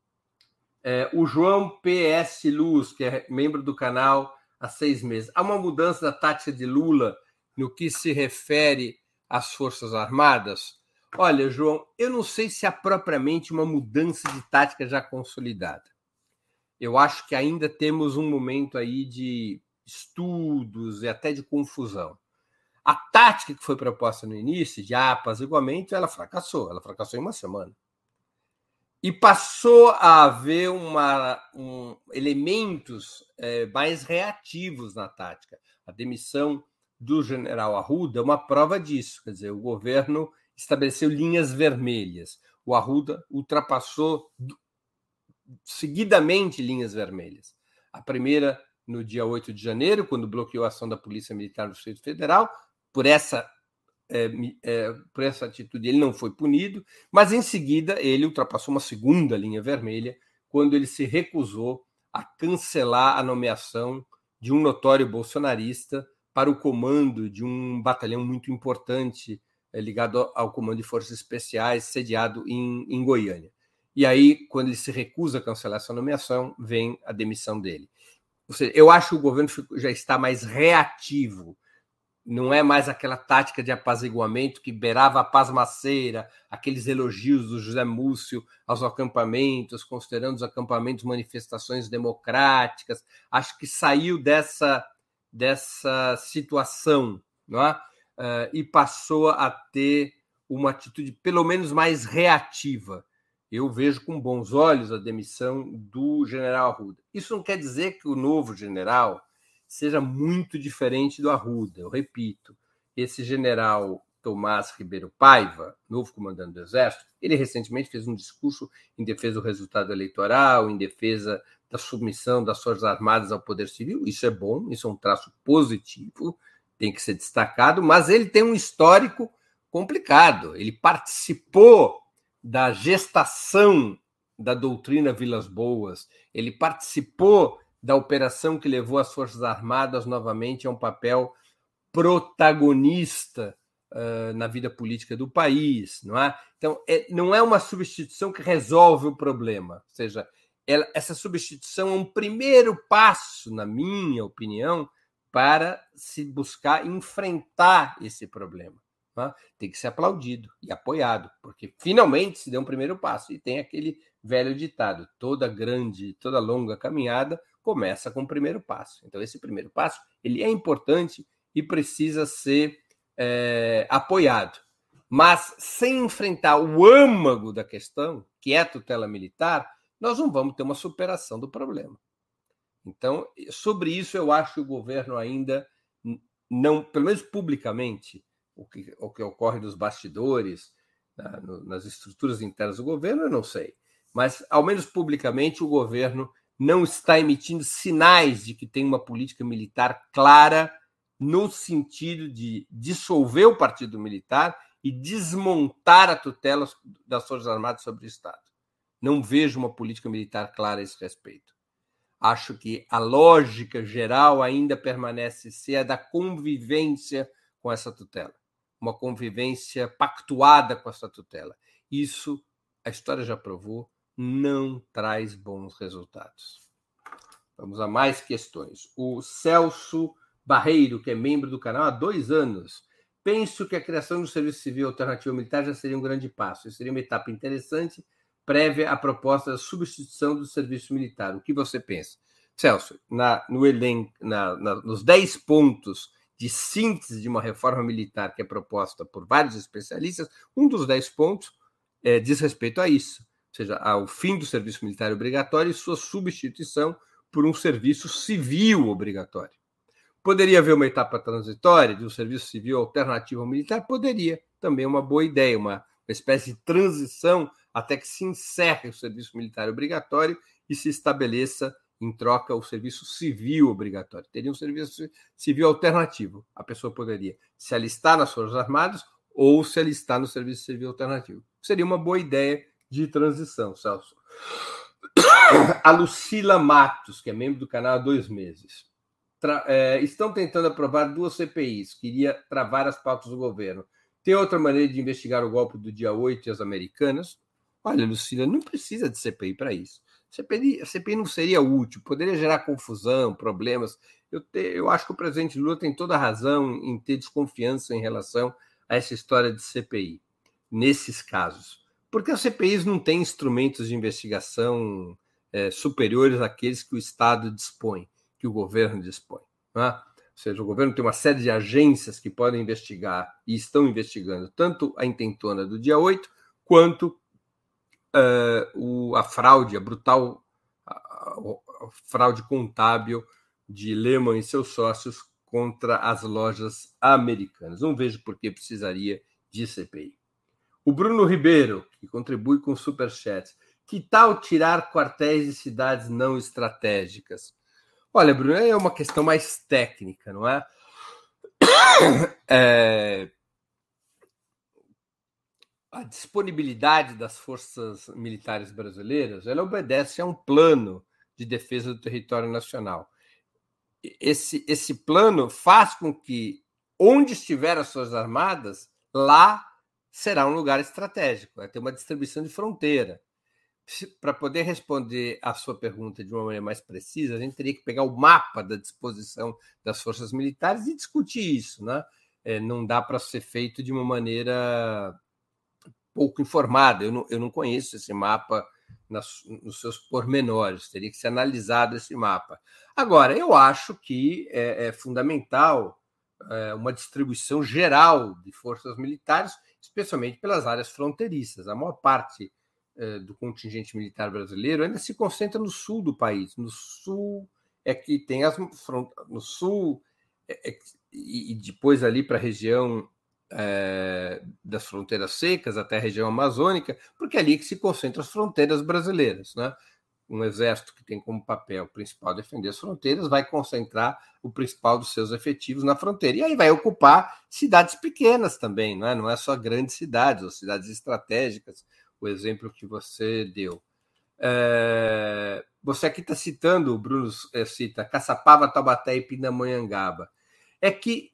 É, o João PS Luz, que é membro do canal há seis meses, há uma mudança da tática de Lula no que se refere às Forças Armadas? Olha, João, eu não sei se há propriamente uma mudança de tática já consolidada eu acho que ainda temos um momento aí de estudos e até de confusão. A tática que foi proposta no início, de apaziguamento, ela fracassou. Ela fracassou em uma semana. E passou a haver uma, um, elementos é, mais reativos na tática. A demissão do general Arruda é uma prova disso. Quer dizer, o governo estabeleceu linhas vermelhas. O Arruda ultrapassou seguidamente linhas vermelhas. A primeira no dia 8 de janeiro, quando bloqueou a ação da Polícia Militar do Distrito Federal. Por essa, é, é, por essa atitude, ele não foi punido, mas em seguida ele ultrapassou uma segunda linha vermelha, quando ele se recusou a cancelar a nomeação de um notório bolsonarista para o comando de um batalhão muito importante é, ligado ao Comando de Forças Especiais, sediado em, em Goiânia. E aí, quando ele se recusa a cancelar essa nomeação, vem a demissão dele. Ou seja, eu acho que o governo já está mais reativo. Não é mais aquela tática de apaziguamento que beirava a pasmaceira, aqueles elogios do José Múcio aos acampamentos, considerando os acampamentos manifestações democráticas. Acho que saiu dessa, dessa situação não é? Uh, e passou a ter uma atitude pelo menos mais reativa eu vejo com bons olhos a demissão do general Arruda. Isso não quer dizer que o novo general seja muito diferente do Arruda. Eu repito, esse general Tomás Ribeiro Paiva, novo comandante do Exército, ele recentemente fez um discurso em defesa do resultado eleitoral, em defesa da submissão das Forças Armadas ao poder civil. Isso é bom, isso é um traço positivo, tem que ser destacado, mas ele tem um histórico complicado. Ele participou da gestação da doutrina Vilas Boas, ele participou da operação que levou as Forças Armadas novamente a um papel protagonista uh, na vida política do país, não é? Então, é, não é uma substituição que resolve o problema, ou seja, ela, essa substituição é um primeiro passo, na minha opinião, para se buscar enfrentar esse problema. Né? Tem que ser aplaudido e apoiado, porque finalmente se deu um primeiro passo. E tem aquele velho ditado: toda grande, toda longa caminhada começa com o primeiro passo. Então, esse primeiro passo ele é importante e precisa ser é, apoiado. Mas sem enfrentar o âmago da questão, que é a tutela militar, nós não vamos ter uma superação do problema. Então, sobre isso, eu acho que o governo ainda não, pelo menos publicamente, o que, o que ocorre nos bastidores, na, no, nas estruturas internas do governo, eu não sei. Mas, ao menos publicamente, o governo não está emitindo sinais de que tem uma política militar clara no sentido de dissolver o partido militar e desmontar a tutela das Forças Armadas sobre o Estado. Não vejo uma política militar clara a esse respeito. Acho que a lógica geral ainda permanece ser a da convivência com essa tutela, uma convivência pactuada com essa tutela. Isso, a história já provou, não traz bons resultados. Vamos a mais questões. O Celso Barreiro, que é membro do canal há dois anos, penso que a criação do Serviço Civil Alternativo Militar já seria um grande passo. Isso seria uma etapa interessante prévia à proposta da substituição do serviço militar. O que você pensa? Celso, na, no elenco, na, na, nos 10 pontos de síntese de uma reforma militar que é proposta por vários especialistas, um dos 10 pontos é, diz respeito a isso, ou seja, ao fim do serviço militar obrigatório e sua substituição por um serviço civil obrigatório. Poderia haver uma etapa transitória de um serviço civil alternativo ao militar? Poderia. Também uma boa ideia, uma, uma espécie de transição até que se encerre o serviço militar obrigatório e se estabeleça em troca o serviço civil obrigatório. Teria um serviço civil alternativo. A pessoa poderia se alistar nas Forças Armadas ou se alistar no serviço civil alternativo. Seria uma boa ideia de transição, Celso. A Lucila Matos, que é membro do canal há dois meses. É, estão tentando aprovar duas CPIs, queria travar as pautas do governo. Tem outra maneira de investigar o golpe do dia 8 e as americanas? Olha, Lucila, não precisa de CPI para isso. CPI, a CPI não seria útil, poderia gerar confusão, problemas. Eu, te, eu acho que o presidente Lula tem toda a razão em ter desconfiança em relação a essa história de CPI, nesses casos. Porque as CPIs não têm instrumentos de investigação é, superiores àqueles que o Estado dispõe, que o governo dispõe. Né? Ou seja, o governo tem uma série de agências que podem investigar e estão investigando tanto a intentona do dia 8 quanto uh, o, a fraude, a brutal a, a fraude contábil de Lehman e seus sócios contra as lojas americanas. Não vejo por que precisaria de CPI. O Bruno Ribeiro, que contribui com superchats. Que tal tirar quartéis de cidades não estratégicas? Olha, Bruno, é uma questão mais técnica, não é? é a disponibilidade das forças militares brasileiras ela obedece a um plano de defesa do território nacional. Esse, esse plano faz com que, onde estiver as suas armadas, lá será um lugar estratégico, vai ter uma distribuição de fronteira. Para poder responder a sua pergunta de uma maneira mais precisa, a gente teria que pegar o mapa da disposição das forças militares e discutir isso. Né? É, não dá para ser feito de uma maneira pouco informada. Eu não, eu não conheço esse mapa nas, nos seus pormenores, teria que ser analisado esse mapa. Agora, eu acho que é, é fundamental é, uma distribuição geral de forças militares, especialmente pelas áreas fronteiriças. A maior parte eh, do contingente militar brasileiro ainda se concentra no sul do país. No sul é que tem as no sul é, é, e depois ali para a região é, das fronteiras secas até a região amazônica, porque é ali que se concentram as fronteiras brasileiras, né? Um exército que tem como papel principal defender as fronteiras vai concentrar o principal dos seus efetivos na fronteira. E aí vai ocupar cidades pequenas também, não é? Não é só grandes cidades, ou cidades estratégicas, o exemplo que você deu. É, você aqui está citando, o Bruno é, cita Caçapava, Taubaté e Pindamonhangaba. É que,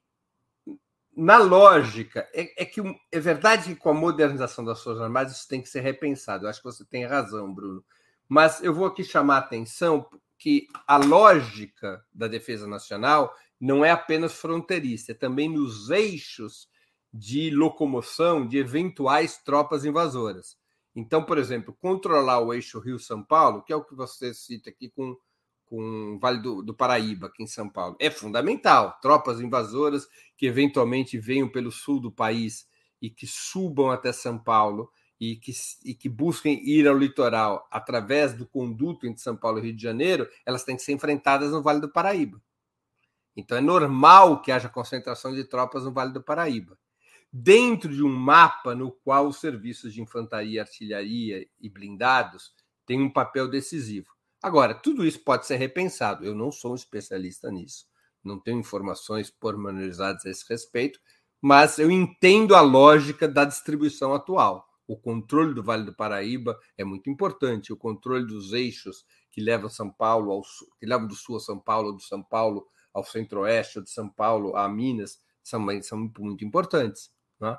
na lógica, é, é, que é verdade que com a modernização das Forças Armadas isso tem que ser repensado. Eu acho que você tem razão, Bruno. Mas eu vou aqui chamar a atenção que a lógica da defesa nacional não é apenas fronteiriça, é também nos eixos de locomoção de eventuais tropas invasoras. Então, por exemplo, controlar o eixo Rio-São Paulo, que é o que você cita aqui com, com o Vale do, do Paraíba, aqui em São Paulo, é fundamental. Tropas invasoras que eventualmente venham pelo sul do país e que subam até São Paulo e que, e que busquem ir ao litoral através do conduto entre São Paulo e Rio de Janeiro, elas têm que ser enfrentadas no Vale do Paraíba. Então é normal que haja concentração de tropas no Vale do Paraíba dentro de um mapa no qual os serviços de infantaria, artilharia e blindados têm um papel decisivo. Agora, tudo isso pode ser repensado. Eu não sou um especialista nisso, não tenho informações pormenorizadas a esse respeito, mas eu entendo a lógica da distribuição atual. O controle do Vale do Paraíba é muito importante, o controle dos eixos que levam São Paulo ao sul, que levam do sul a São Paulo, do São Paulo ao centro-oeste, de São Paulo a Minas, são, são muito importantes. Né?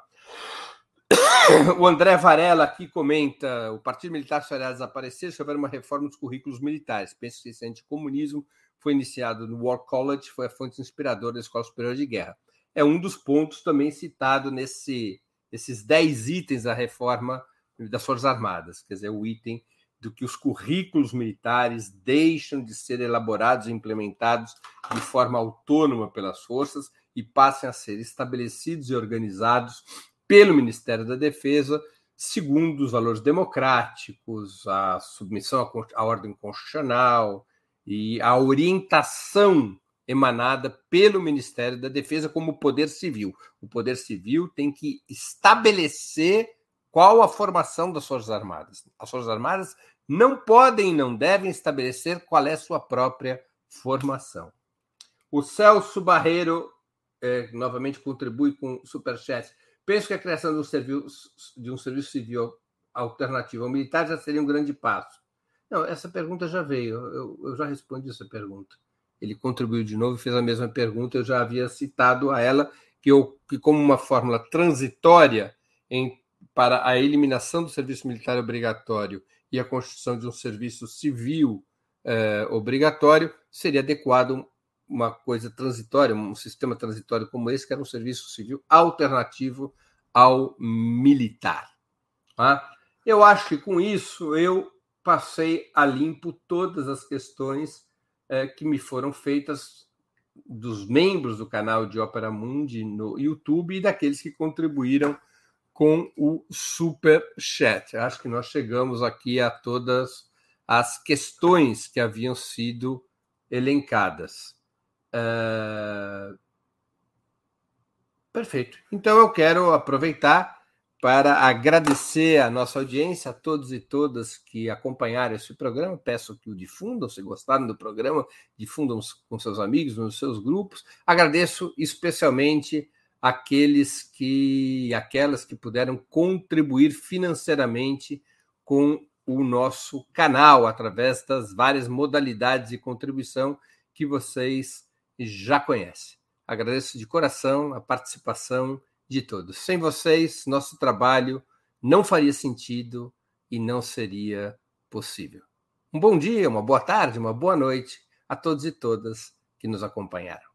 O André Varela aqui comenta: o Partido Militar só irá desaparecer se houver uma reforma dos currículos militares. Penso que esse anticomunismo foi iniciado no War College, foi a fonte inspiradora da Escola Superior de Guerra. É um dos pontos também citado nesse, nesses 10 itens da reforma das Forças Armadas, quer dizer, o item do que os currículos militares deixam de ser elaborados e implementados de forma autônoma pelas forças e passem a ser estabelecidos e organizados pelo Ministério da Defesa segundo os valores democráticos, a submissão à ordem constitucional e a orientação emanada pelo Ministério da Defesa como poder civil. O poder civil tem que estabelecer qual a formação das Forças Armadas. As Forças Armadas não podem e não devem estabelecer qual é sua própria formação. O Celso Barreiro é, novamente contribui com superchat. Penso que a criação de um serviço, de um serviço civil alternativo ao militar já seria um grande passo. Não, essa pergunta já veio, eu, eu já respondi essa pergunta. Ele contribuiu de novo e fez a mesma pergunta, eu já havia citado a ela que, eu, que como uma fórmula transitória em, para a eliminação do serviço militar obrigatório e a construção de um serviço civil eh, obrigatório, seria adequado uma coisa transitória, um sistema transitório como esse, que era um serviço civil alternativo ao militar. Tá? Eu acho que com isso eu passei a limpo todas as questões é, que me foram feitas dos membros do canal de Ópera Mundi no YouTube e daqueles que contribuíram com o Super Chat. Acho que nós chegamos aqui a todas as questões que haviam sido elencadas. Uh... Perfeito. Então eu quero aproveitar para agradecer a nossa audiência, a todos e todas que acompanharam esse programa. Peço que o difundam, se gostaram do programa, difundam com seus amigos, nos seus grupos. Agradeço especialmente aqueles que, aquelas que puderam contribuir financeiramente com o nosso canal através das várias modalidades de contribuição que vocês já conhece. Agradeço de coração a participação de todos. Sem vocês, nosso trabalho não faria sentido e não seria possível. Um bom dia, uma boa tarde, uma boa noite a todos e todas que nos acompanharam.